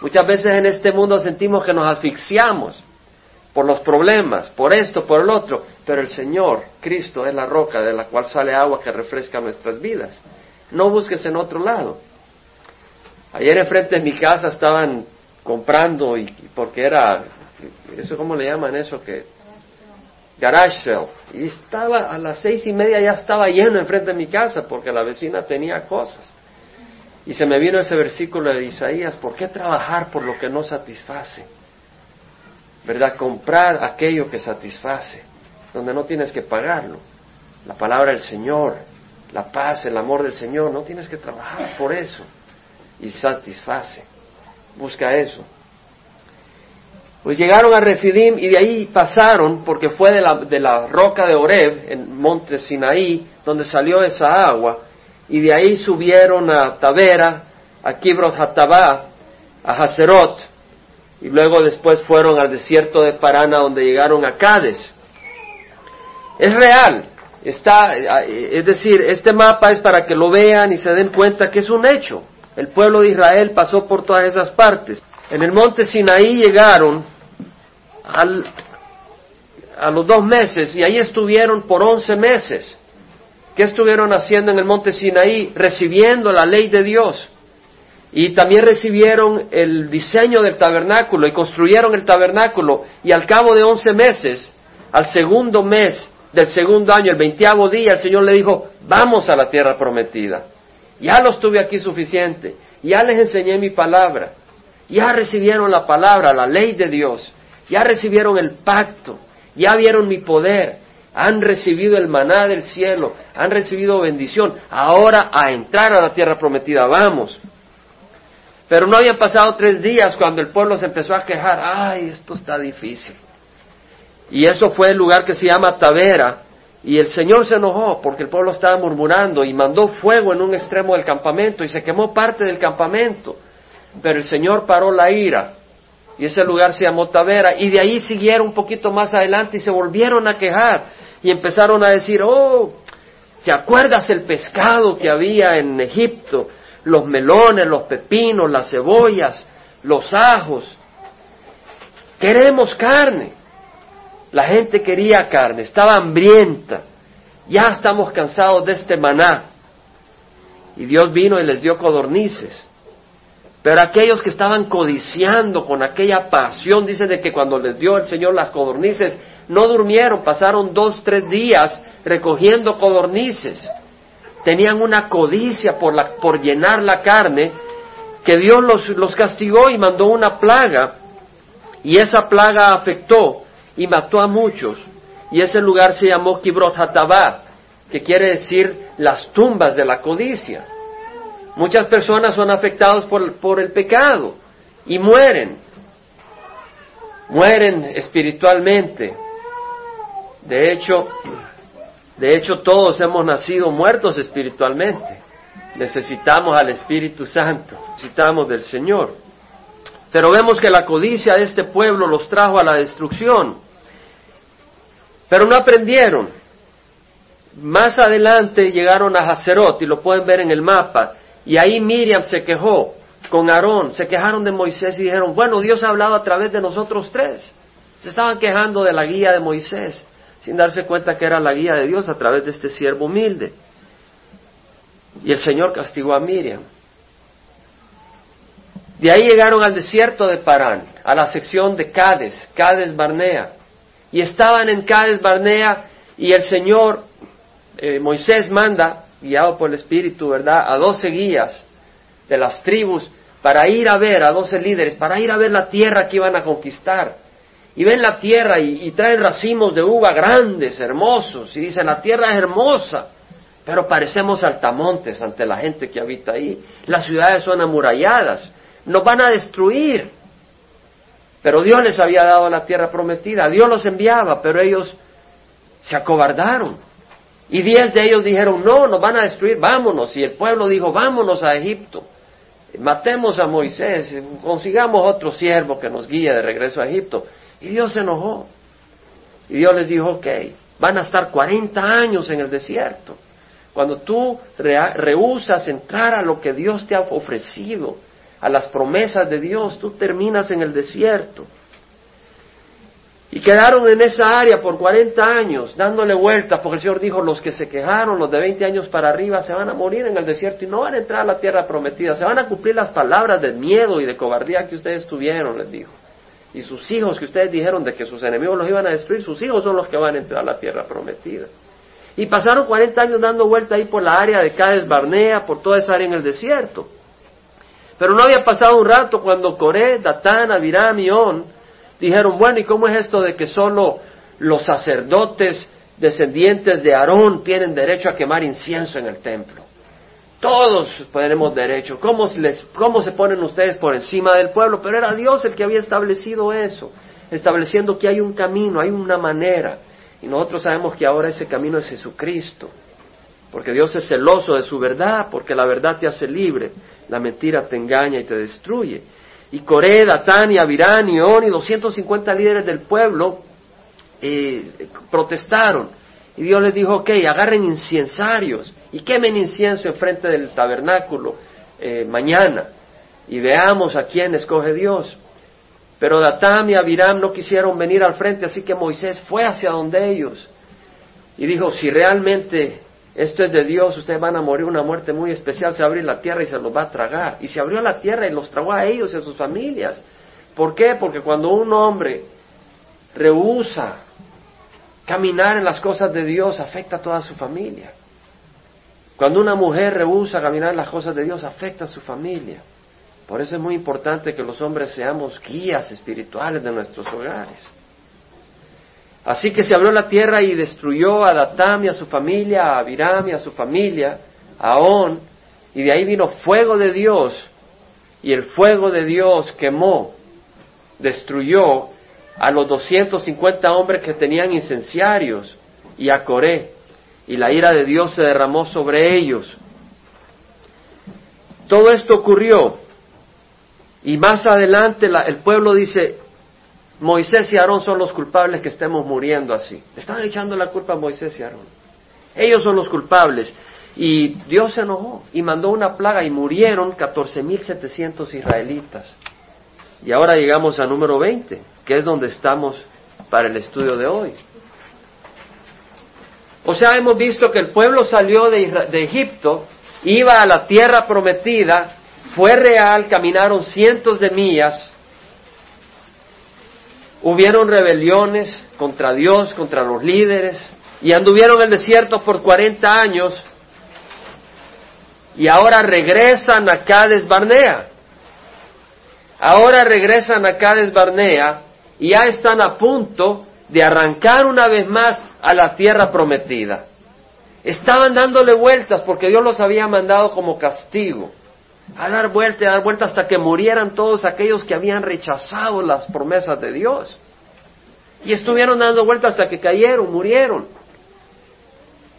Muchas veces en este mundo sentimos que nos asfixiamos por los problemas, por esto, por el otro, pero el Señor, Cristo, es la roca de la cual sale agua que refresca nuestras vidas. No busques en otro lado. Ayer enfrente de mi casa estaban comprando, y, porque era, ¿eso cómo le llaman eso? que Garage sale. Y estaba a las seis y media ya estaba lleno enfrente de mi casa porque la vecina tenía cosas. Y se me vino ese versículo de Isaías, ¿por qué trabajar por lo que no satisface? ¿Verdad? Comprar aquello que satisface, donde no tienes que pagarlo. La palabra del Señor, la paz, el amor del Señor, no tienes que trabajar por eso. Y satisface. Busca eso. Pues llegaron a Refidim y de ahí pasaron, porque fue de la, de la roca de Oreb, en monte Sinaí, donde salió esa agua, y de ahí subieron a Tavera, a Kibroth Hatabá, a Haserot, y luego después fueron al desierto de Parana donde llegaron a Cades. Es real, está, es decir, este mapa es para que lo vean y se den cuenta que es un hecho. El pueblo de Israel pasó por todas esas partes. En el monte Sinaí llegaron al, a los dos meses y ahí estuvieron por once meses. ¿Qué estuvieron haciendo en el monte Sinaí? Recibiendo la ley de Dios. Y también recibieron el diseño del tabernáculo y construyeron el tabernáculo. Y al cabo de once meses, al segundo mes del segundo año, el veintiavo día, el Señor le dijo, vamos a la tierra prometida. Ya los tuve aquí suficiente. Ya les enseñé mi palabra. Ya recibieron la palabra, la ley de Dios. Ya recibieron el pacto. Ya vieron mi poder han recibido el maná del cielo, han recibido bendición, ahora a entrar a la tierra prometida, vamos. Pero no habían pasado tres días cuando el pueblo se empezó a quejar, ay, esto está difícil. Y eso fue el lugar que se llama Tavera, y el Señor se enojó porque el pueblo estaba murmurando y mandó fuego en un extremo del campamento y se quemó parte del campamento. Pero el Señor paró la ira y ese lugar se llamó Tavera y de ahí siguieron un poquito más adelante y se volvieron a quejar y empezaron a decir, oh, ¿te acuerdas el pescado que había en Egipto? Los melones, los pepinos, las cebollas, los ajos. Queremos carne. La gente quería carne, estaba hambrienta. Ya estamos cansados de este maná. Y Dios vino y les dio codornices. Pero aquellos que estaban codiciando con aquella pasión, dice de que cuando les dio el Señor las codornices, no durmieron, pasaron dos, tres días recogiendo codornices. Tenían una codicia por, la, por llenar la carne, que Dios los, los castigó y mandó una plaga. Y esa plaga afectó y mató a muchos. Y ese lugar se llamó Kibrot Hatabá, que quiere decir las tumbas de la codicia. Muchas personas son afectados por, por el pecado y mueren. Mueren espiritualmente. De hecho, de hecho todos hemos nacido muertos espiritualmente. Necesitamos al Espíritu Santo, necesitamos del Señor. Pero vemos que la codicia de este pueblo los trajo a la destrucción. Pero no aprendieron. Más adelante llegaron a Hacerot y lo pueden ver en el mapa. Y ahí Miriam se quejó con Aarón, se quejaron de Moisés y dijeron, bueno, Dios ha hablado a través de nosotros tres. Se estaban quejando de la guía de Moisés sin darse cuenta que era la guía de Dios a través de este siervo humilde. Y el Señor castigó a Miriam. De ahí llegaron al desierto de Parán, a la sección de Cades, Cades Barnea. Y estaban en Cades Barnea y el Señor, eh, Moisés manda, guiado por el Espíritu, ¿verdad?, a doce guías de las tribus para ir a ver, a doce líderes, para ir a ver la tierra que iban a conquistar y ven la tierra y, traen racimos de uva grandes, hermosos, y dicen, la tierra es hermosa, pero parecemos altamontes ante la gente que habita ahí. Las ciudades son amuralladas, nos van a destruir. Pero Dios les había dado la tierra prometida, Dios los enviaba, pero ellos se acobardaron. Y diez de ellos dijeron, no, nos van a destruir, vámonos. Y el pueblo dijo, vámonos a Egipto, matemos a Moisés, consigamos otro siervo que nos guíe de regreso a Egipto. Y Dios se enojó. Y Dios les dijo, ok, van a estar 40 años en el desierto. Cuando tú rehusas entrar a lo que Dios te ha ofrecido, a las promesas de Dios, tú terminas en el desierto. Y quedaron en esa área por 40 años, dándole vueltas, porque el Señor dijo, los que se quejaron, los de 20 años para arriba, se van a morir en el desierto y no van a entrar a la tierra prometida, se van a cumplir las palabras de miedo y de cobardía que ustedes tuvieron, les dijo. Y sus hijos que ustedes dijeron de que sus enemigos los iban a destruir, sus hijos son los que van a entrar a la tierra prometida. Y pasaron 40 años dando vuelta ahí por la área de Cades Barnea, por toda esa área en el desierto. Pero no había pasado un rato cuando Coré, Datán, Abiram y On dijeron, bueno, ¿y cómo es esto de que solo los sacerdotes descendientes de Aarón tienen derecho a quemar incienso en el templo? Todos tenemos derecho. ¿Cómo, les, ¿Cómo se ponen ustedes por encima del pueblo? Pero era Dios el que había establecido eso, estableciendo que hay un camino, hay una manera. Y nosotros sabemos que ahora ese camino es Jesucristo. Porque Dios es celoso de su verdad, porque la verdad te hace libre, la mentira te engaña y te destruye y Coré, Datán y Abirán y On y 250 líderes del pueblo eh, protestaron. Y Dios les dijo, ok, agarren incensarios y quemen incienso enfrente del tabernáculo eh, mañana y veamos a quién escoge Dios. Pero Datán y Abiram no quisieron venir al frente, así que Moisés fue hacia donde ellos y dijo, si realmente esto es de Dios, ustedes van a morir una muerte muy especial, se va a abrir la tierra y se los va a tragar. Y se abrió la tierra y los tragó a ellos y a sus familias. ¿Por qué? Porque cuando un hombre rehúsa caminar en las cosas de Dios, afecta a toda su familia. Cuando una mujer rehúsa caminar en las cosas de Dios, afecta a su familia. Por eso es muy importante que los hombres seamos guías espirituales de nuestros hogares. Así que se abrió la tierra y destruyó a Datam y a su familia, a Abiram y a su familia, a On, y de ahí vino fuego de Dios, y el fuego de Dios quemó, destruyó a los 250 hombres que tenían incenciarios y a Coré, y la ira de Dios se derramó sobre ellos. Todo esto ocurrió, y más adelante el pueblo dice, Moisés y Aarón son los culpables que estemos muriendo así. Están echando la culpa a Moisés y Aarón. Ellos son los culpables. Y Dios se enojó y mandó una plaga y murieron 14.700 israelitas. Y ahora llegamos al número 20, que es donde estamos para el estudio de hoy. O sea, hemos visto que el pueblo salió de, Egipto, iba a la tierra prometida, fue real, caminaron cientos de millas, hubieron rebeliones contra Dios, contra los líderes, y anduvieron en el desierto por 40 años, y ahora regresan a Cades Barnea. Ahora regresan a Cades Barnea y ya están a punto de arrancar una vez más a la tierra prometida. Estaban dándole vueltas porque Dios los había mandado como castigo a dar vuelta y a dar vuelta hasta que murieran todos aquellos que habían rechazado las promesas de Dios. Y estuvieron dando vueltas hasta que cayeron, murieron.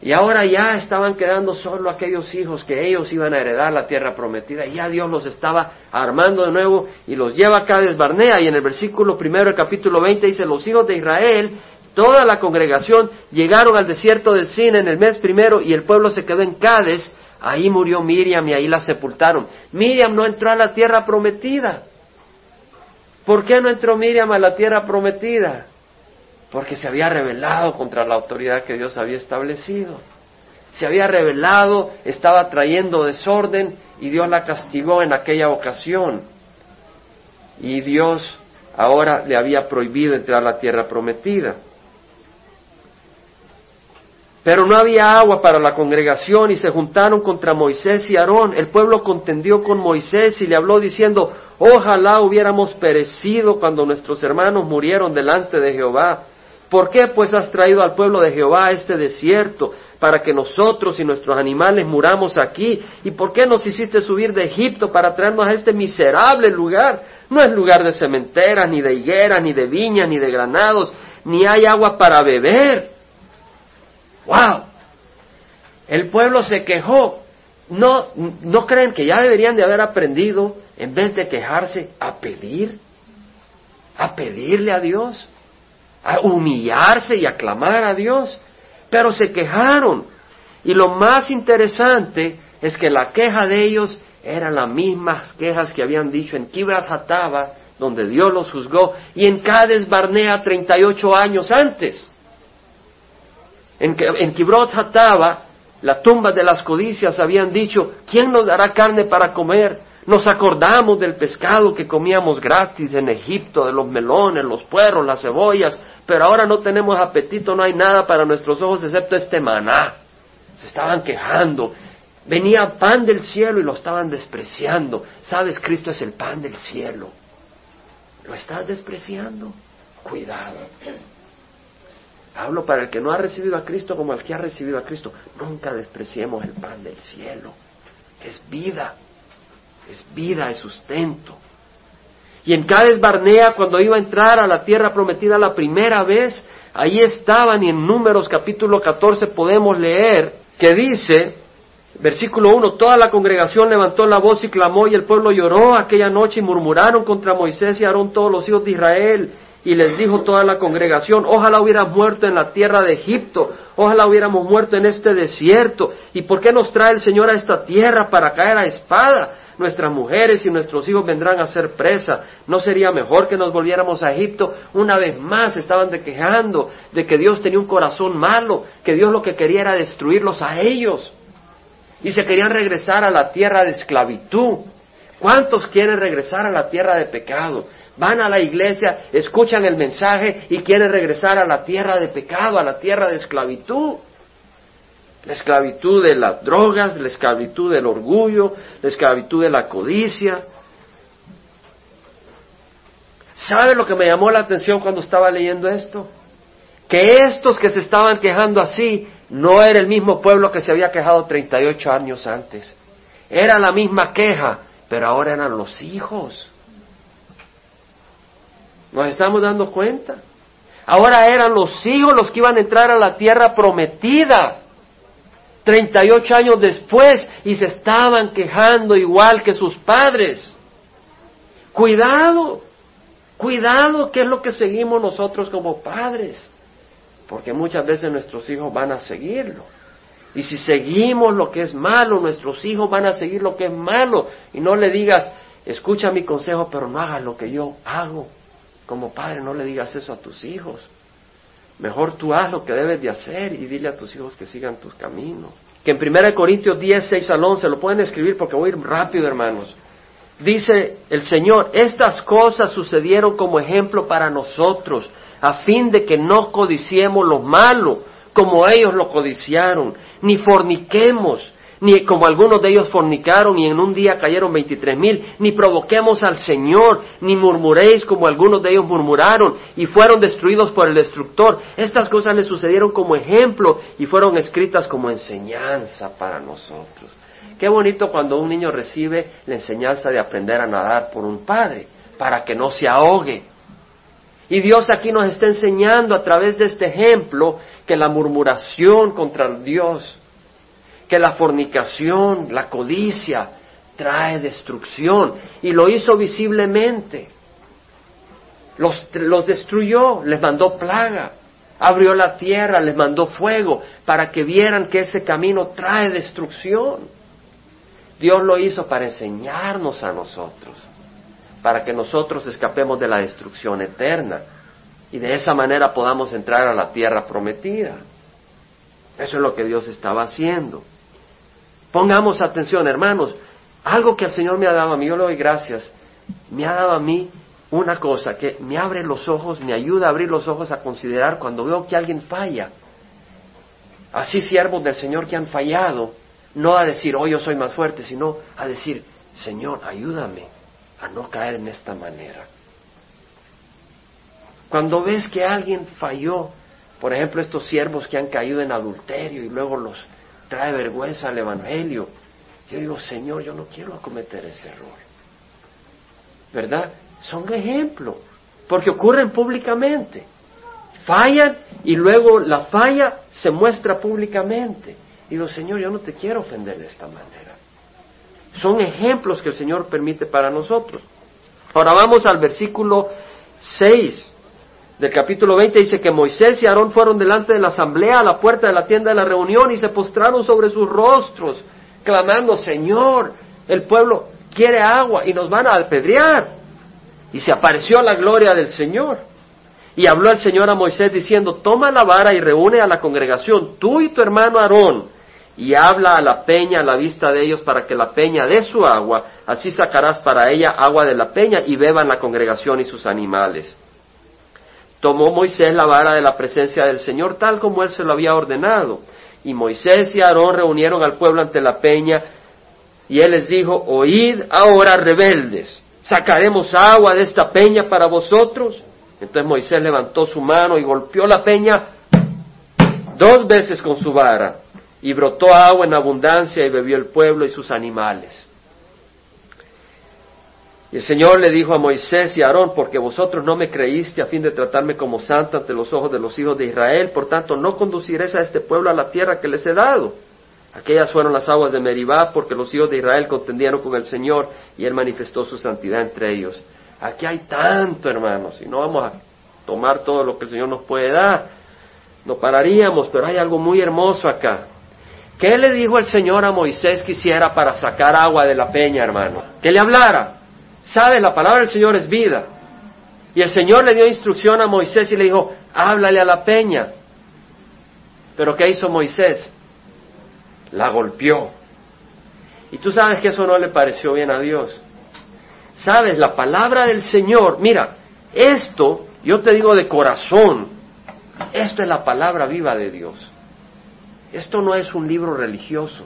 Y ahora ya estaban quedando solo aquellos hijos que ellos iban a heredar la tierra prometida. Y ya Dios los estaba armando de nuevo y los lleva a Cades Barnea. Y en el versículo primero del capítulo 20 dice, los hijos de Israel, toda la congregación, llegaron al desierto del Sin en el mes primero y el pueblo se quedó en Cades Ahí murió Miriam y ahí la sepultaron. Miriam no entró a la tierra prometida. ¿Por qué no entró Miriam a la tierra prometida? Porque se había rebelado contra la autoridad que Dios había establecido. Se había rebelado, estaba trayendo desorden y Dios la castigó en aquella ocasión. Y Dios ahora le había prohibido entrar a la tierra prometida. Pero no había agua para la congregación y se juntaron contra Moisés y Aarón. El pueblo contendió con Moisés y le habló diciendo, ojalá hubiéramos perecido cuando nuestros hermanos murieron delante de Jehová. ¿Por qué pues has traído al pueblo de Jehová a este desierto para que nosotros y nuestros animales muramos aquí? ¿Y por qué nos hiciste subir de Egipto para traernos a este miserable lugar? No es lugar de cementeras, ni de higueras, ni de viñas, ni de granados, ni hay agua para beber. ¡Wow! El pueblo se quejó. ¿No, ¿No creen que ya deberían de haber aprendido, en vez de quejarse, a pedir? A pedirle a Dios, a humillarse y a clamar a Dios. Pero se quejaron. Y lo más interesante es que la queja de ellos Eran las mismas quejas que habían dicho en Kibrat Hataba, donde Dios los juzgó, y en Cades Barnea 38 años antes. En, en Kibrot Hataba, la tumba de las codicias, habían dicho, ¿quién nos dará carne para comer? Nos acordamos del pescado que comíamos gratis en Egipto, de los melones, los puerros, las cebollas, pero ahora no tenemos apetito, no hay nada para nuestros ojos excepto este maná. Se estaban quejando. Venía pan del cielo y lo estaban despreciando. Sabes, Cristo es el pan del cielo. ¿Lo estás despreciando? Cuidado. Hablo para el que no ha recibido a Cristo como el que ha recibido a Cristo. Nunca despreciemos el pan del cielo. Es vida. Es vida, es sustento. Y en Cades Barnea, cuando iba a entrar a la tierra prometida la primera vez, ahí estaban y en Números capítulo 14 podemos leer que dice, versículo 1, toda la congregación levantó la voz y clamó y el pueblo lloró aquella noche y murmuraron contra Moisés y Aarón todos los hijos de Israel. Y les dijo toda la congregación, ojalá hubieras muerto en la tierra de Egipto, ojalá hubiéramos muerto en este desierto. ¿Y por qué nos trae el Señor a esta tierra para caer a espada? Nuestras mujeres y nuestros hijos vendrán a ser presa. ¿No sería mejor que nos volviéramos a Egipto? Una vez más estaban de quejando de que Dios tenía un corazón malo, que Dios lo que quería era destruirlos a ellos. Y se querían regresar a la tierra de esclavitud. ¿Cuántos quieren regresar a la tierra de pecado? Van a la iglesia, escuchan el mensaje y quieren regresar a la tierra de pecado, a la tierra de esclavitud la esclavitud de las drogas, la esclavitud del orgullo, la esclavitud de la codicia. ¿Sabe lo que me llamó la atención cuando estaba leyendo esto? Que estos que se estaban quejando así no era el mismo pueblo que se había quejado 38 años antes. Era la misma queja, pero ahora eran los hijos. ¿Nos estamos dando cuenta? Ahora eran los hijos los que iban a entrar a la tierra prometida. 38 años después y se estaban quejando igual que sus padres. Cuidado, cuidado, ¿qué es lo que seguimos nosotros como padres? Porque muchas veces nuestros hijos van a seguirlo. Y si seguimos lo que es malo, nuestros hijos van a seguir lo que es malo. Y no le digas, escucha mi consejo, pero no hagas lo que yo hago. Como padre, no le digas eso a tus hijos. Mejor tú haz lo que debes de hacer y dile a tus hijos que sigan tus caminos. Que en 1 Corintios 10, 6 al 11, lo pueden escribir porque voy a ir rápido, hermanos. Dice el Señor, estas cosas sucedieron como ejemplo para nosotros, a fin de que no codiciemos lo malo, como ellos lo codiciaron, ni forniquemos, ni como algunos de ellos fornicaron y en un día cayeron veintitrés mil, ni provoquemos al Señor, ni murmuréis como algunos de ellos murmuraron y fueron destruidos por el destructor. Estas cosas les sucedieron como ejemplo y fueron escritas como enseñanza para nosotros. Qué bonito cuando un niño recibe la enseñanza de aprender a nadar por un padre, para que no se ahogue. Y Dios aquí nos está enseñando a través de este ejemplo que la murmuración contra Dios que la fornicación, la codicia, trae destrucción. Y lo hizo visiblemente. Los, los, destruyó, les mandó plaga, abrió la tierra, les mandó fuego, para que vieran que ese camino trae destrucción. Dios lo hizo para enseñarnos a nosotros, para que nosotros escapemos de la destrucción eterna y de esa manera podamos entrar a la tierra prometida. Eso es lo que Dios estaba haciendo. Pongamos atención, hermanos. Algo que el Señor me ha dado a mí, yo le doy gracias, me ha dado a mí una cosa que me abre los ojos, me ayuda a abrir los ojos a considerar cuando veo que alguien falla. Así siervos del Señor que han fallado, no a decir, oh, yo soy más fuerte, sino a decir, Señor, ayúdame a no caer en esta manera. Cuando ves que alguien falló, por ejemplo, estos siervos que han caído en adulterio y luego los trae vergüenza al Evangelio. Yo digo, Señor, yo no quiero cometer ese error. ¿Verdad? Son ejemplos, porque ocurren públicamente. Fallan y luego la falla se muestra públicamente. Digo, Señor, yo no te quiero ofender de esta manera. Son ejemplos que el Señor permite para nosotros. Ahora vamos al versículo 6 del capítulo 20 dice que Moisés y Aarón fueron delante de la asamblea a la puerta de la tienda de la reunión y se postraron sobre sus rostros, clamando, Señor, el pueblo quiere agua y nos van a apedrear. Y se apareció la gloria del Señor. Y habló el Señor a Moisés diciendo, toma la vara y reúne a la congregación, tú y tu hermano Aarón, y habla a la peña a la vista de ellos para que la peña dé su agua, así sacarás para ella agua de la peña y beban la congregación y sus animales. Tomó Moisés la vara de la presencia del Señor tal como él se lo había ordenado. Y Moisés y Aarón reunieron al pueblo ante la peña y él les dijo, oíd ahora rebeldes, ¿sacaremos agua de esta peña para vosotros? Entonces Moisés levantó su mano y golpeó la peña dos veces con su vara y brotó agua en abundancia y bebió el pueblo y sus animales. Y el Señor le dijo a Moisés y a Aarón, porque vosotros no me creíste a fin de tratarme como santo ante los ojos de los hijos de Israel, por tanto no conduciréis a este pueblo a la tierra que les he dado. Aquellas fueron las aguas de Meribá, porque los hijos de Israel contendieron con el Señor y Él manifestó su santidad entre ellos. Aquí hay tanto, hermanos, y no vamos a tomar todo lo que el Señor nos puede dar. No pararíamos, pero hay algo muy hermoso acá. ¿Qué le dijo el Señor a Moisés que hiciera para sacar agua de la peña, hermano? Que le hablara. Sabes, la palabra del Señor es vida. Y el Señor le dio instrucción a Moisés y le dijo, háblale a la peña. Pero ¿qué hizo Moisés? La golpeó. Y tú sabes que eso no le pareció bien a Dios. Sabes, la palabra del Señor, mira, esto, yo te digo de corazón, esto es la palabra viva de Dios. Esto no es un libro religioso,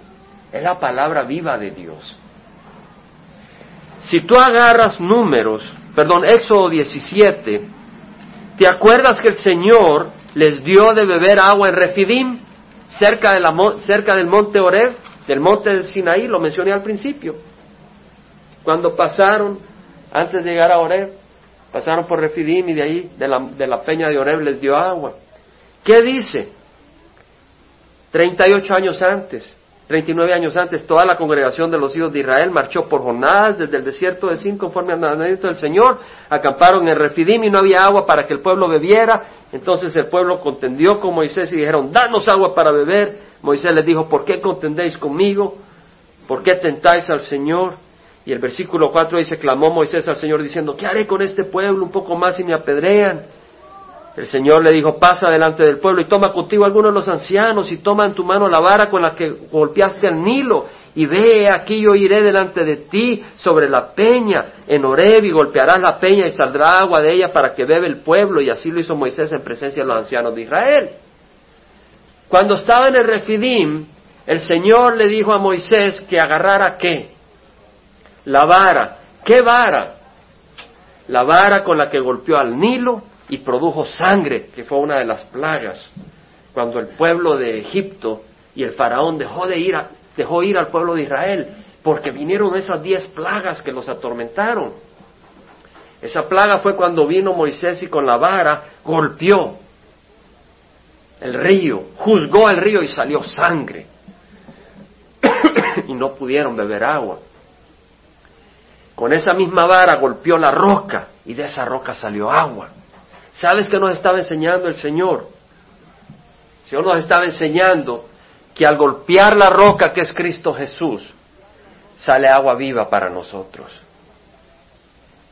es la palabra viva de Dios. Si tú agarras números, perdón, Éxodo 17, ¿te acuerdas que el Señor les dio de beber agua en Refidim, cerca, de la, cerca del monte Oreb, del monte del Sinaí? Lo mencioné al principio. Cuando pasaron, antes de llegar a Oreb, pasaron por Refidim y de ahí, de la, de la peña de Oreb, les dio agua. ¿Qué dice? 38 años antes. 39 años antes, toda la congregación de los hijos de Israel marchó por jornadas desde el desierto de Sin conforme al mandamiento del Señor, acamparon en Refidim y no había agua para que el pueblo bebiera. Entonces el pueblo contendió con Moisés y dijeron, danos agua para beber. Moisés les dijo, ¿por qué contendéis conmigo? ¿Por qué tentáis al Señor? Y el versículo 4 dice, clamó Moisés al Señor diciendo, ¿qué haré con este pueblo un poco más si me apedrean? El Señor le dijo, pasa delante del pueblo y toma contigo algunos de los ancianos y toma en tu mano la vara con la que golpeaste al Nilo y ve aquí yo iré delante de ti sobre la peña en Oreb y golpearás la peña y saldrá agua de ella para que bebe el pueblo y así lo hizo Moisés en presencia de los ancianos de Israel. Cuando estaba en el Refidim, el Señor le dijo a Moisés que agarrara qué? La vara. ¿Qué vara? La vara con la que golpeó al Nilo y produjo sangre, que fue una de las plagas, cuando el pueblo de Egipto y el faraón dejó de ir, dejó ir al pueblo de Israel, porque vinieron esas diez plagas que los atormentaron. Esa plaga fue cuando vino Moisés y con la vara golpeó el río, juzgó al río y salió sangre. y no pudieron beber agua. Con esa misma vara golpeó la roca y de esa roca salió agua. ¿Sabes qué nos estaba enseñando el Señor? El Señor nos estaba enseñando que al golpear la roca que es Cristo Jesús, sale agua viva para nosotros.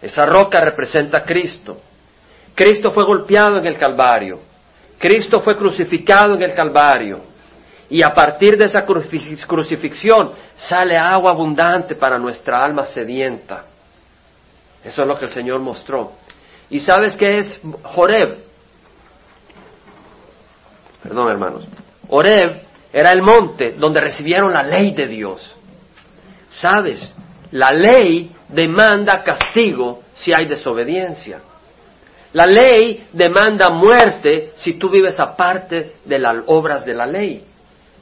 Esa roca representa a Cristo. Cristo fue golpeado en el Calvario. Cristo fue crucificado en el Calvario. Y a partir de esa crucifixión sale agua abundante para nuestra alma sedienta. Eso es lo que el Señor mostró. ¿Y sabes qué es Joreb? Perdón, hermanos. Horeb era el monte donde recibieron la ley de Dios. ¿Sabes? La ley demanda castigo si hay desobediencia. La ley demanda muerte si tú vives aparte de las obras de la ley.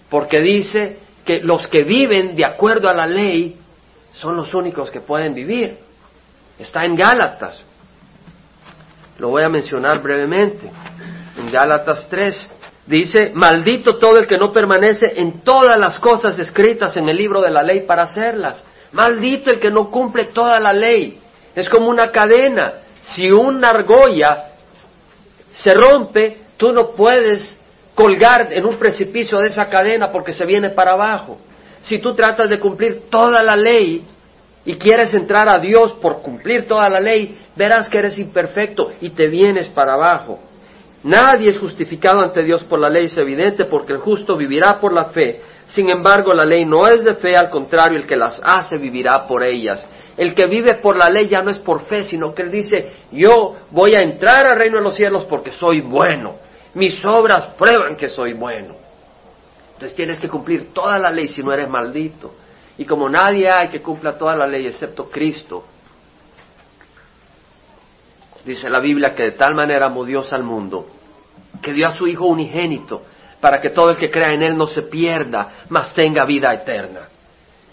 Porque dice que los que viven de acuerdo a la ley son los únicos que pueden vivir. Está en Gálatas. Lo voy a mencionar brevemente. En Gálatas 3 dice, maldito todo el que no permanece en todas las cosas escritas en el libro de la ley para hacerlas. Maldito el que no cumple toda la ley. Es como una cadena. Si una argolla se rompe, tú no puedes colgar en un precipicio de esa cadena porque se viene para abajo. Si tú tratas de cumplir toda la ley, y quieres entrar a Dios por cumplir toda la ley, verás que eres imperfecto y te vienes para abajo. Nadie es justificado ante Dios por la ley, es evidente, porque el justo vivirá por la fe. Sin embargo, la ley no es de fe, al contrario, el que las hace vivirá por ellas. El que vive por la ley ya no es por fe, sino que él dice, yo voy a entrar al reino de los cielos porque soy bueno. Mis obras prueban que soy bueno. Entonces tienes que cumplir toda la ley si no eres maldito. Y como nadie hay que cumpla toda la ley excepto Cristo, dice la Biblia que de tal manera amó Dios al mundo, que dio a su Hijo unigénito, para que todo el que crea en Él no se pierda, mas tenga vida eterna.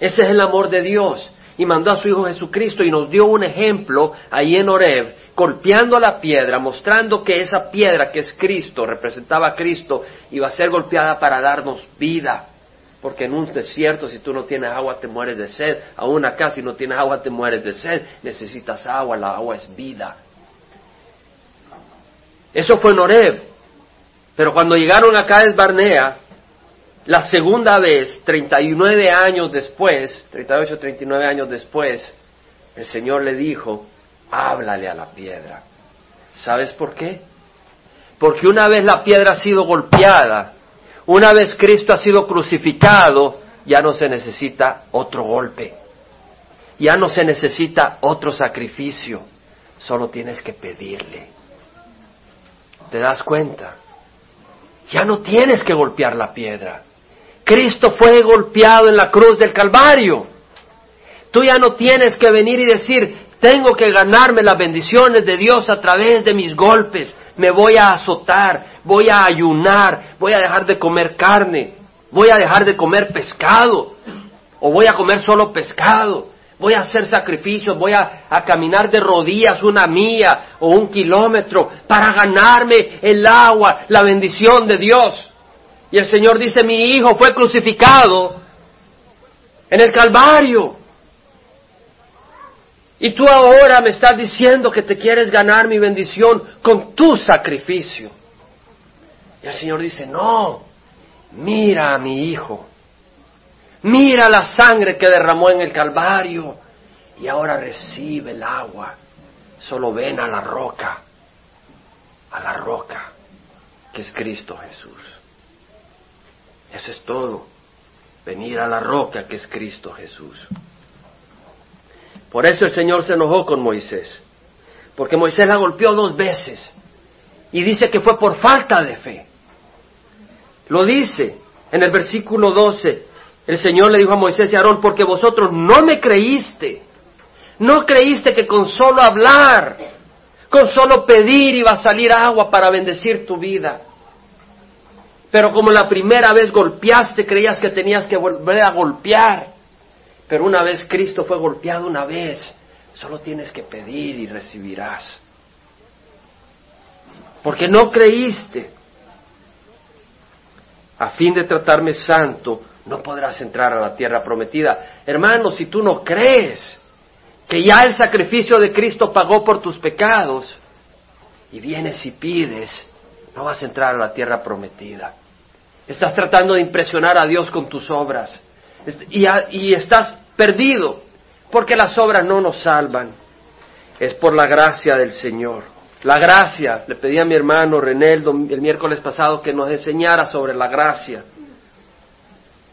Ese es el amor de Dios. Y mandó a su Hijo Jesucristo y nos dio un ejemplo ahí en Oreb, golpeando la piedra, mostrando que esa piedra que es Cristo, representaba a Cristo, iba a ser golpeada para darnos vida. Porque en un desierto, si tú no tienes agua, te mueres de sed. Aún acá, si no tienes agua, te mueres de sed. Necesitas agua, la agua es vida. Eso fue en Oreb. Pero cuando llegaron acá a Barnea, la segunda vez, 39 años después, 38, 39 años después, el Señor le dijo, háblale a la piedra. ¿Sabes por qué? Porque una vez la piedra ha sido golpeada, una vez Cristo ha sido crucificado, ya no se necesita otro golpe, ya no se necesita otro sacrificio, solo tienes que pedirle. ¿Te das cuenta? Ya no tienes que golpear la piedra. Cristo fue golpeado en la cruz del Calvario. Tú ya no tienes que venir y decir, tengo que ganarme las bendiciones de Dios a través de mis golpes. Me voy a azotar, voy a ayunar, voy a dejar de comer carne, voy a dejar de comer pescado, o voy a comer solo pescado voy a hacer sacrificios, voy a, caminar de rodillas una mía o un kilómetro para ganarme el agua, la bendición de Dios. Y el Señor dice, mi hijo fue crucificado en el Calvario. Y tú ahora me estás diciendo que te quieres ganar mi bendición con tu sacrificio. Y el Señor dice, no, mira a mi hijo Mira la sangre que derramó en el Calvario y ahora recibe el agua. Solo ven a la roca, a la roca que es Cristo Jesús. Eso es todo. Venir a la roca que es Cristo Jesús. Por eso el Señor se enojó con Moisés. Porque Moisés la golpeó dos veces. Y dice que fue por falta de fe. Lo dice en el versículo 12. El Señor le dijo a Moisés y a Aarón, porque vosotros no me creíste. No creíste que con solo hablar, con solo pedir iba a salir agua para bendecir tu vida. Pero como la primera vez golpeaste, creías que tenías que volver a golpear. Pero una vez Cristo fue golpeado una vez, solo tienes que pedir y recibirás. Porque no creíste. A fin de tratarme santo, no podrás entrar a la tierra prometida. Hermano, si tú no crees que ya el sacrificio de Cristo pagó por tus pecados y vienes y pides, no vas a entrar a la tierra prometida. Estás tratando de impresionar a Dios con tus obras y, estás perdido porque las obras no nos salvan. Es por la gracia del Señor. La gracia, le pedí a mi hermano René el miércoles pasado que nos enseñara sobre la gracia.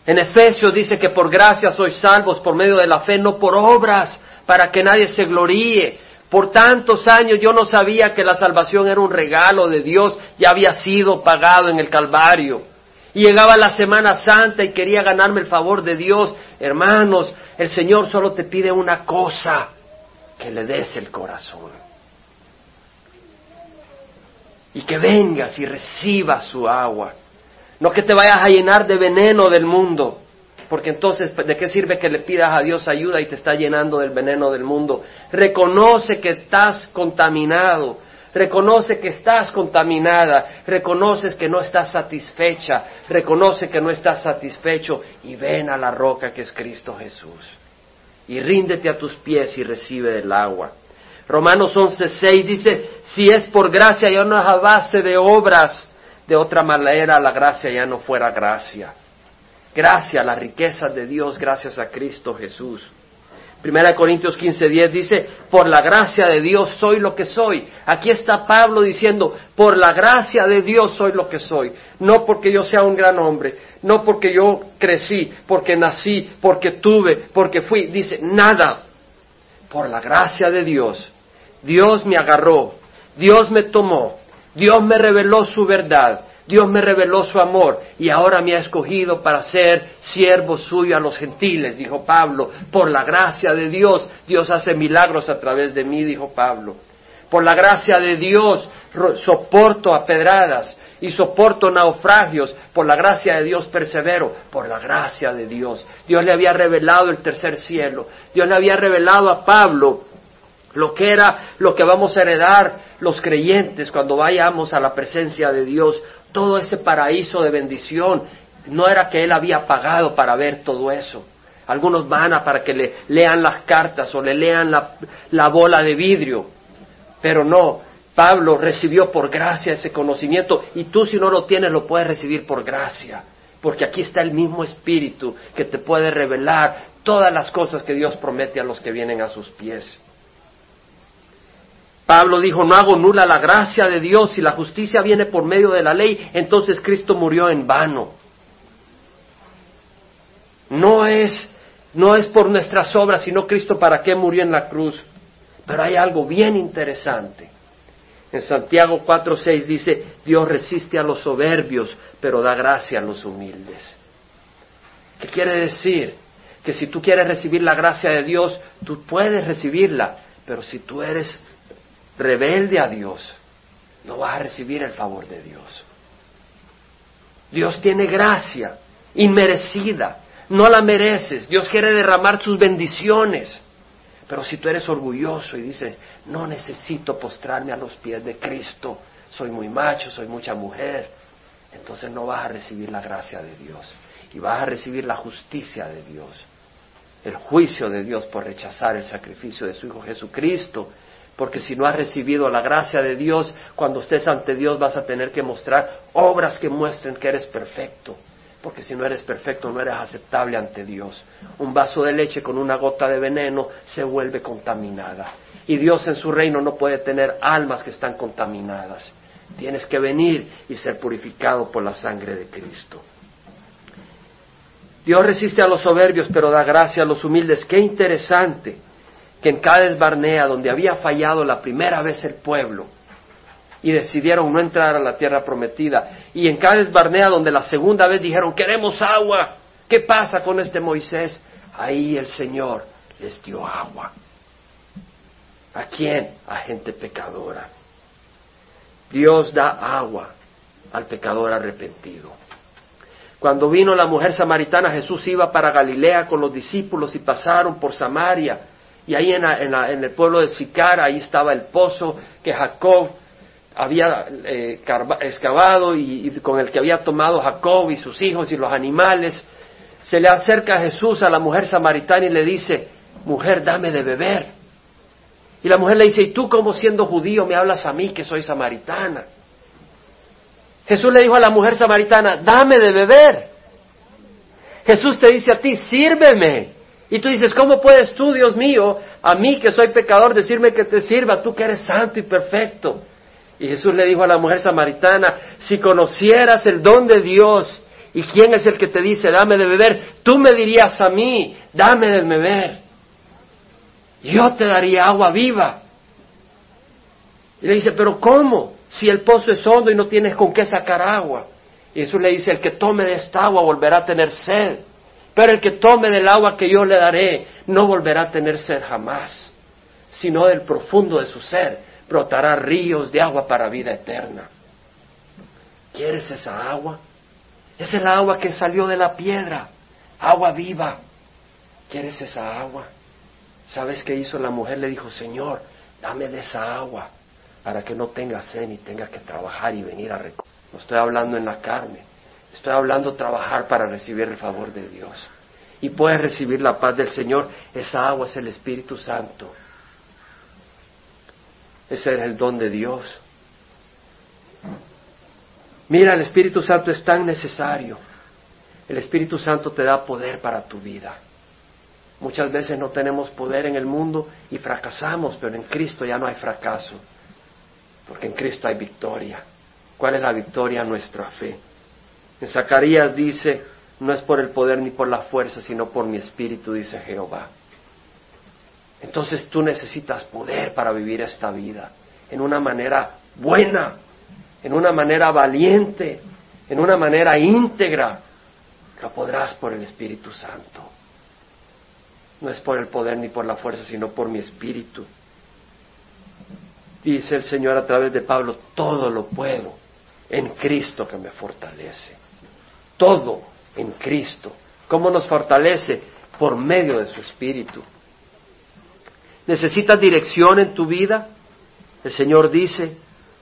En Efesios dice que por gracia sois salvos por medio de la fe, no por obras, para que nadie se gloríe. Por tantos años yo no sabía que la salvación era un regalo de Dios, ya había sido pagado en el Calvario. Y llegaba la Semana Santa y quería ganarme el favor de Dios. Hermanos, el Señor solo te pide una cosa, que le des el corazón. Y que vengas y recibas su agua. No que te vayas a llenar de veneno del mundo, porque entonces, ¿de qué sirve que le pidas a Dios ayuda y te está llenando del veneno del mundo? Reconoce que estás contaminado, reconoce que estás contaminada, reconoces que no estás satisfecha, reconoce que no estás satisfecho y ven a la roca que es Cristo Jesús. Y ríndete a tus pies y recibe el agua. Romanos 11:6 dice, si es por gracia y no es a base de obras, de otra manera la gracia ya no fuera gracia. Gracia, la riqueza de Dios gracias a Cristo Jesús. Primera Corintios 15:10 dice, por la gracia de Dios soy lo que soy. Aquí está Pablo diciendo, por la gracia de Dios soy lo que soy. No porque yo sea un gran hombre, no porque yo crecí, porque nací, porque tuve, porque fui. Dice, nada. Por la gracia de Dios. Dios me agarró, Dios me tomó, Dios me reveló su verdad, Dios me reveló su amor y ahora me ha escogido para ser siervo suyo a los gentiles, dijo Pablo. Por la gracia de Dios, Dios hace milagros a través de mí, dijo Pablo. Por la gracia de Dios soporto a pedradas y soporto naufragios. Por la gracia de Dios persevero. Por la gracia de Dios. Dios le había revelado el tercer cielo. Dios le había revelado a Pablo lo que era lo que vamos a heredar los creyentes cuando vayamos a la presencia de Dios, todo ese paraíso de bendición, no era que él había pagado para ver todo eso. Algunos van a para que le lean las cartas o le lean la, la bola de vidrio, pero no, Pablo recibió por gracia ese conocimiento y tú si no lo tienes lo puedes recibir por gracia, porque aquí está el mismo Espíritu que te puede revelar todas las cosas que Dios promete a los que vienen a sus pies. Pablo dijo, no hago nula la gracia de Dios, si la justicia viene por medio de la ley, entonces Cristo murió en vano. No es, no es por nuestras obras, sino Cristo para qué murió en la cruz. Pero hay algo bien interesante. En Santiago 4:6 dice, Dios resiste a los soberbios, pero da gracia a los humildes. ¿Qué quiere decir? Que si tú quieres recibir la gracia de Dios, tú puedes recibirla, pero si tú eres rebelde a Dios, no vas a recibir el favor de Dios. Dios tiene gracia inmerecida, no la mereces. Dios quiere derramar sus bendiciones. Pero si tú eres orgulloso y dices, no necesito postrarme a los pies de Cristo, soy muy macho, soy mucha mujer, entonces no vas a recibir la gracia de Dios y vas a recibir la justicia de Dios, el juicio de Dios por rechazar el sacrificio de su Hijo Jesucristo porque si no has recibido la gracia de Dios, cuando estés ante Dios vas a tener que mostrar obras que muestren que eres perfecto. Porque si no eres perfecto no eres aceptable ante Dios. Un vaso de leche con una gota de veneno se vuelve contaminada. Y Dios en su reino no puede tener almas que están contaminadas. Tienes que venir y ser purificado por la sangre de Cristo. Dios resiste a los soberbios, pero da gracia a los humildes. Qué interesante que en Cades Barnea, donde había fallado la primera vez el pueblo, y decidieron no entrar a la tierra prometida, y en Cades Barnea, donde la segunda vez dijeron, queremos agua, ¿qué pasa con este Moisés? Ahí el Señor les dio agua. ¿A quién? A gente pecadora. Dios da agua al pecador arrepentido. Cuando vino la mujer samaritana, Jesús iba para Galilea con los discípulos y pasaron por Samaria. Y ahí en, el pueblo de Sicar, ahí estaba el pozo que Jacob había eh, excavado y, con el que había tomado Jacob y sus hijos y los animales. Se le acerca a Jesús a la mujer samaritana y le dice, mujer, dame de beber. Y la mujer le dice, ¿y tú como siendo judío me hablas a mí que soy samaritana? Jesús le dijo a la mujer samaritana, dame de beber. Jesús te dice a ti, sírveme. Y tú dices, ¿cómo puedes tú, Dios mío, a mí que soy pecador, decirme que te sirva, tú que eres santo y perfecto? Y Jesús le dijo a la mujer samaritana, si conocieras el don de Dios y quién es el que te dice, dame de beber, tú me dirías a mí, dame de beber. Yo te daría agua viva. Y le dice, pero ¿cómo? Si el pozo es hondo y no tienes con qué sacar agua. Y Jesús le dice, el que tome de esta agua volverá a tener sed. Pero el que tome del agua que yo le daré no volverá a tener sed jamás, sino del profundo de su ser brotará ríos de agua para vida eterna. ¿Quieres esa agua? Es el agua que salió de la piedra, agua viva. ¿Quieres esa agua? ¿Sabes qué hizo la mujer? Le dijo, Señor, dame de esa agua para que no tenga sed ni tenga que trabajar y venir a recoger. No estoy hablando en la carne, Estoy hablando trabajar para recibir el favor de Dios. Y puedes recibir la paz del Señor. Esa agua es el Espíritu Santo. Ese es el don de Dios. Mira, el Espíritu Santo es tan necesario. El Espíritu Santo te da poder para tu vida. Muchas veces no tenemos poder en el mundo y fracasamos, pero en Cristo ya no hay fracaso, porque en Cristo hay victoria. ¿Cuál es la victoria? Nuestra fe. En Zacarías dice, no es por el poder ni por la fuerza, sino por mi espíritu, dice Jehová. Entonces tú necesitas poder para vivir esta vida en una manera buena, en una manera valiente, en una manera íntegra. Lo podrás por el Espíritu Santo. No es por el poder ni por la fuerza, sino por mi espíritu. Dice el Señor a través de Pablo, todo lo puedo en Cristo que me fortalece. Todo en Cristo. ¿Cómo nos fortalece? Por medio de su espíritu. ¿Necesitas dirección en tu vida? El Señor dice,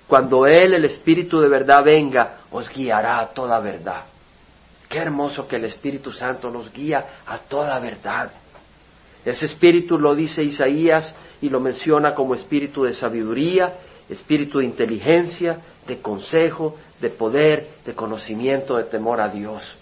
cuando Él, el Espíritu de verdad, venga, os guiará a toda verdad. Qué hermoso que el Espíritu Santo nos guía a toda verdad. Ese espíritu lo dice Isaías y lo menciona como espíritu de sabiduría, espíritu de inteligencia, de consejo, de poder, de conocimiento, de temor a Dios.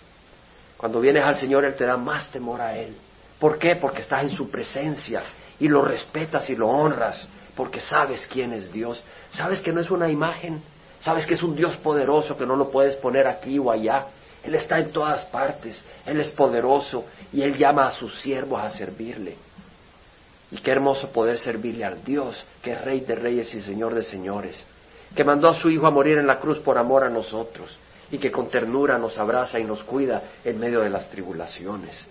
Cuando vienes al Señor, Él te da más temor a Él. ¿Por qué? Porque estás en su presencia y lo respetas y lo honras, porque sabes quién es Dios. Sabes que no es una imagen, sabes que es un Dios poderoso que no lo puedes poner aquí o allá, él está en todas partes, Él es poderoso y Él llama a sus siervos a servirle. Y qué hermoso poder servirle al Dios, que es Rey de Reyes y Señor de Señores, que mandó a su Hijo a morir en la cruz por amor a nosotros y que con ternura nos abraza y nos cuida en medio de las tribulaciones.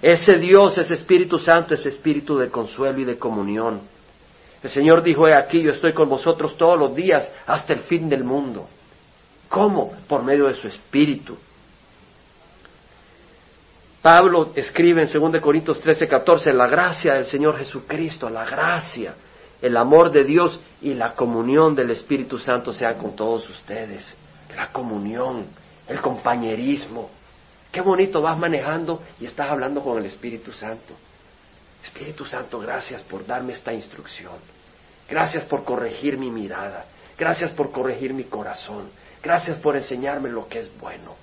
Ese Dios, ese Espíritu Santo, ese Espíritu de consuelo y de comunión. El Señor dijo, he aquí, yo estoy con vosotros todos los días hasta el fin del mundo. ¿Cómo? Por medio de su espíritu. Pablo escribe en 2 Corintios 13, 14, la gracia del Señor Jesucristo, la gracia, el amor de Dios y la comunión del Espíritu Santo sean con todos ustedes. La comunión, el compañerismo. Qué bonito vas manejando y estás hablando con el Espíritu Santo. Espíritu Santo, gracias por darme esta instrucción. Gracias por corregir mi mirada. Gracias por corregir mi corazón. Gracias por enseñarme lo que es bueno.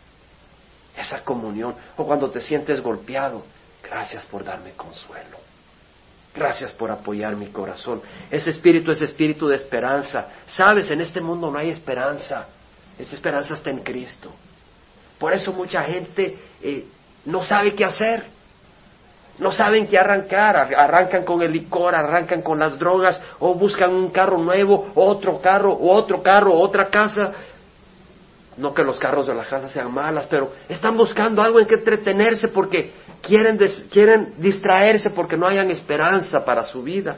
Esa comunión. O cuando te sientes golpeado, gracias por darme consuelo. Gracias por apoyar mi corazón. Ese espíritu es espíritu de esperanza. Sabes, en este mundo no hay esperanza. Esa esperanza está en Cristo. Por eso mucha gente eh, no sabe qué hacer. No saben qué arrancar, arrancan con el licor, arrancan con las drogas, o buscan un carro nuevo, otro carro, otro carro, otra casa, no que los carros de la casa sean malas, pero están buscando algo en que entretenerse porque quieren, distraerse porque no hayan esperanza para su vida.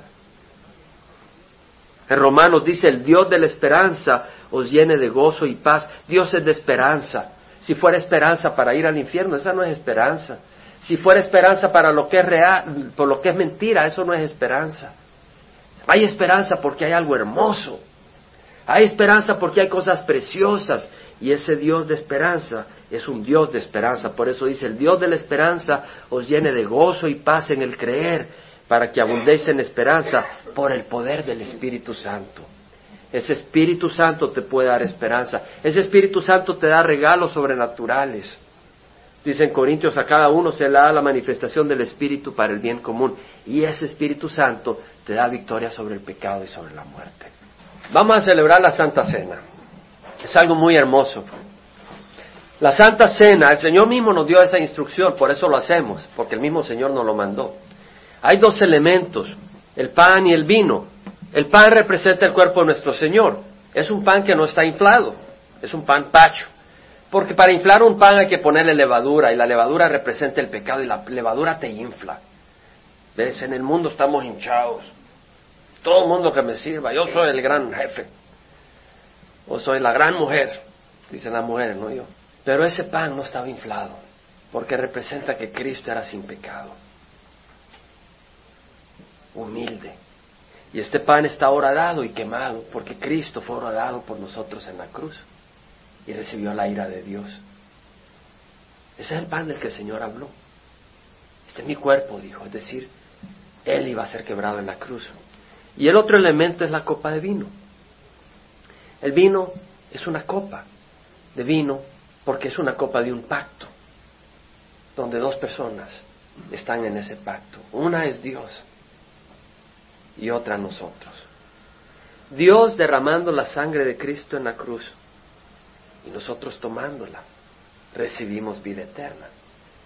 En Romanos dice, el Dios de la esperanza os llene de gozo y paz. Dios es de esperanza. Si fuera esperanza para ir al infierno, esa no es esperanza. Si fuera esperanza para lo que es real, por lo que es mentira, eso no es esperanza. Hay esperanza porque hay algo hermoso. Hay esperanza porque hay cosas preciosas. Y ese Dios de esperanza es un Dios de esperanza. Por eso dice, el Dios de la esperanza os llene de gozo y paz en el creer, para que abundéis en esperanza por el poder del Espíritu Santo. Ese Espíritu Santo te puede dar esperanza. Ese Espíritu Santo te da regalos sobrenaturales. Dicen Corintios, a cada uno se le da la manifestación del Espíritu para el bien común. Y ese Espíritu Santo te da victoria sobre el pecado y sobre la muerte. Vamos a celebrar la Santa Cena. Es algo muy hermoso. La Santa Cena, el Señor mismo nos dio esa instrucción, por eso lo hacemos, porque el mismo Señor nos lo mandó. Hay dos elementos, el pan y el vino. El pan representa el cuerpo de nuestro Señor. Es un pan que no está inflado, es un pan pacho. Porque para inflar un pan hay que ponerle levadura y la levadura representa el pecado y la levadura te infla. ¿Ves? En el mundo estamos hinchados. Todo el mundo que me sirva, yo soy el gran jefe o soy la gran mujer, dicen las mujeres, no yo. Pero ese pan no estaba inflado, porque representa que Cristo era sin pecado, humilde. Y este pan está horadado y quemado, porque Cristo fue horadado por nosotros en la cruz y recibió la ira de Dios. Ese es el pan del que el Señor habló. Este es mi cuerpo, dijo, es decir, Él iba a ser quebrado en la cruz. Y el otro elemento es la copa de vino. El vino es una copa de vino porque es una copa de un pacto, donde dos personas están en ese pacto. Una es Dios y otra nosotros. Dios derramando la sangre de Cristo en la cruz y nosotros tomándola, recibimos vida eterna.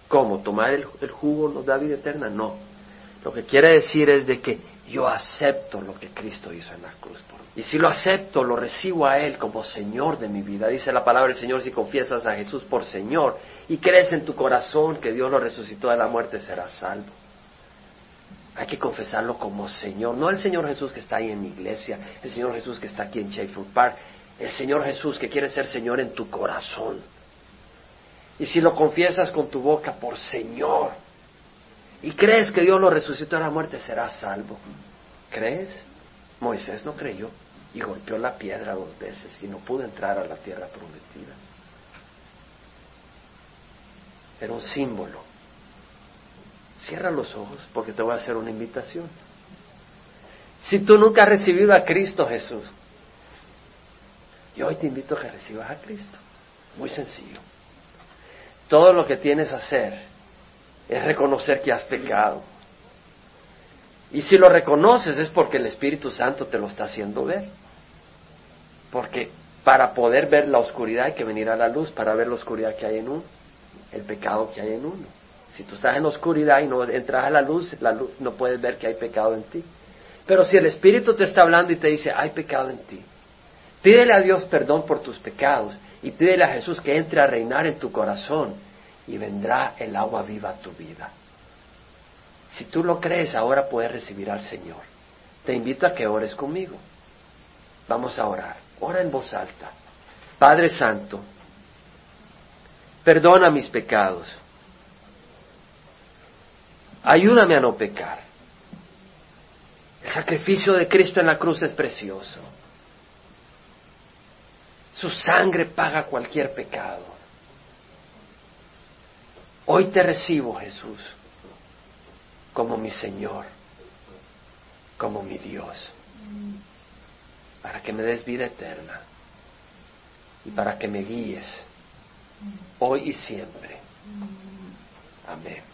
¿Cómo? ¿Tomar el, jugo nos da vida eterna? No. Lo que quiere decir es de que yo acepto lo que Cristo hizo en la cruz por mí. Y si lo acepto, lo recibo a Él como Señor de mi vida. Dice la palabra del Señor, si confiesas a Jesús por Señor y crees en tu corazón que Dios lo resucitó de la muerte, serás salvo. Hay que confesarlo como Señor, no el Señor Jesús que está ahí en la iglesia, el Señor Jesús que está aquí en Sheffield Park, el Señor Jesús que quiere ser Señor en tu corazón. Y si lo confiesas con tu boca por Señor y crees que Dios lo resucitó de la muerte, serás salvo. ¿Crees? Moisés no creyó y golpeó la piedra dos veces y no pudo entrar a la tierra prometida. Era un símbolo. Cierra los ojos porque te voy a hacer una invitación. Si tú nunca has recibido a Cristo Jesús, yo hoy te invito a que recibas a Cristo. Muy sencillo. Todo lo que tienes que hacer es reconocer que has pecado. Y si lo reconoces es porque el Espíritu Santo te lo está haciendo ver. Porque para poder ver la oscuridad hay que venir a la luz, para ver la oscuridad que hay en uno, el pecado que hay en uno. Si tú estás en la oscuridad y no entras a la luz, la luz no puedes ver que hay pecado en ti. Pero si el Espíritu te está hablando y te dice, hay pecado en ti, pídele a Dios perdón por tus pecados y pídele a Jesús que entre a reinar en tu corazón y vendrá el agua viva a tu vida. Si tú lo crees, ahora puedes recibir al Señor. Te invito a que ores conmigo. Vamos a orar. Ora en voz alta. Padre Santo, perdona mis pecados. Ayúdame a no pecar. El sacrificio de Cristo en la cruz es precioso. Su sangre paga cualquier pecado. Hoy te recibo, Jesús como mi Señor, como mi Dios, para que me des vida eterna y para que me guíes hoy y siempre. Amén.